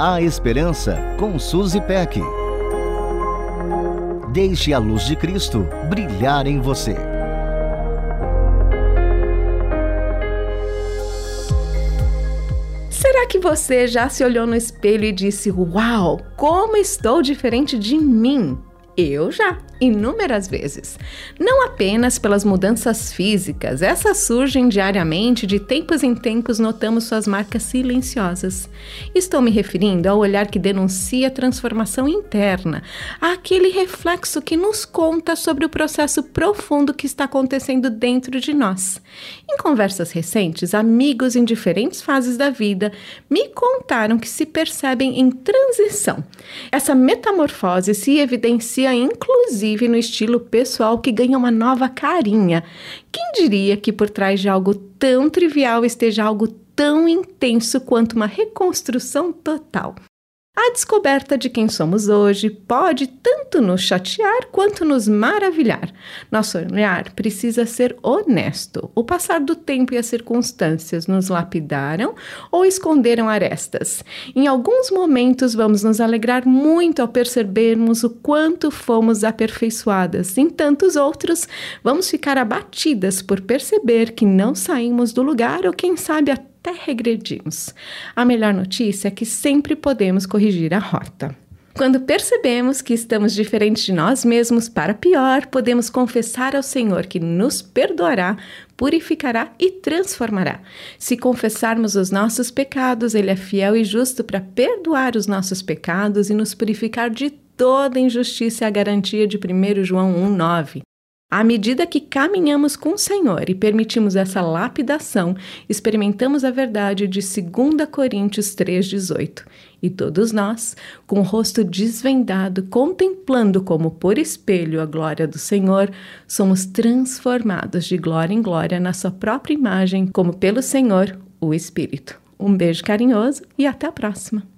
A Esperança com Suzy Peck. Deixe a luz de Cristo brilhar em você. Será que você já se olhou no espelho e disse: Uau, como estou diferente de mim? Eu já inúmeras vezes. Não apenas pelas mudanças físicas, essas surgem diariamente, de tempos em tempos notamos suas marcas silenciosas. Estou me referindo ao olhar que denuncia a transformação interna, àquele reflexo que nos conta sobre o processo profundo que está acontecendo dentro de nós. Em conversas recentes, amigos em diferentes fases da vida me contaram que se percebem em transição. Essa metamorfose se evidencia inclusive inclusive no estilo pessoal que ganha uma nova carinha. Quem diria que por trás de algo tão trivial esteja algo tão intenso quanto uma reconstrução total? A descoberta de quem somos hoje pode tanto nos chatear quanto nos maravilhar. Nosso olhar precisa ser honesto. O passar do tempo e as circunstâncias nos lapidaram ou esconderam arestas. Em alguns momentos, vamos nos alegrar muito ao percebermos o quanto fomos aperfeiçoadas. Em tantos outros, vamos ficar abatidas por perceber que não saímos do lugar ou, quem sabe, até até regredimos. A melhor notícia é que sempre podemos corrigir a rota. Quando percebemos que estamos diferentes de nós mesmos para pior, podemos confessar ao Senhor que nos perdoará, purificará e transformará. Se confessarmos os nossos pecados, Ele é fiel e justo para perdoar os nossos pecados e nos purificar de toda injustiça, a garantia de 1 João 1,9. À medida que caminhamos com o Senhor e permitimos essa lapidação, experimentamos a verdade de 2 Coríntios 3,18. E todos nós, com o rosto desvendado, contemplando como por espelho a glória do Senhor, somos transformados de glória em glória na sua própria imagem, como pelo Senhor, o Espírito. Um beijo carinhoso e até a próxima!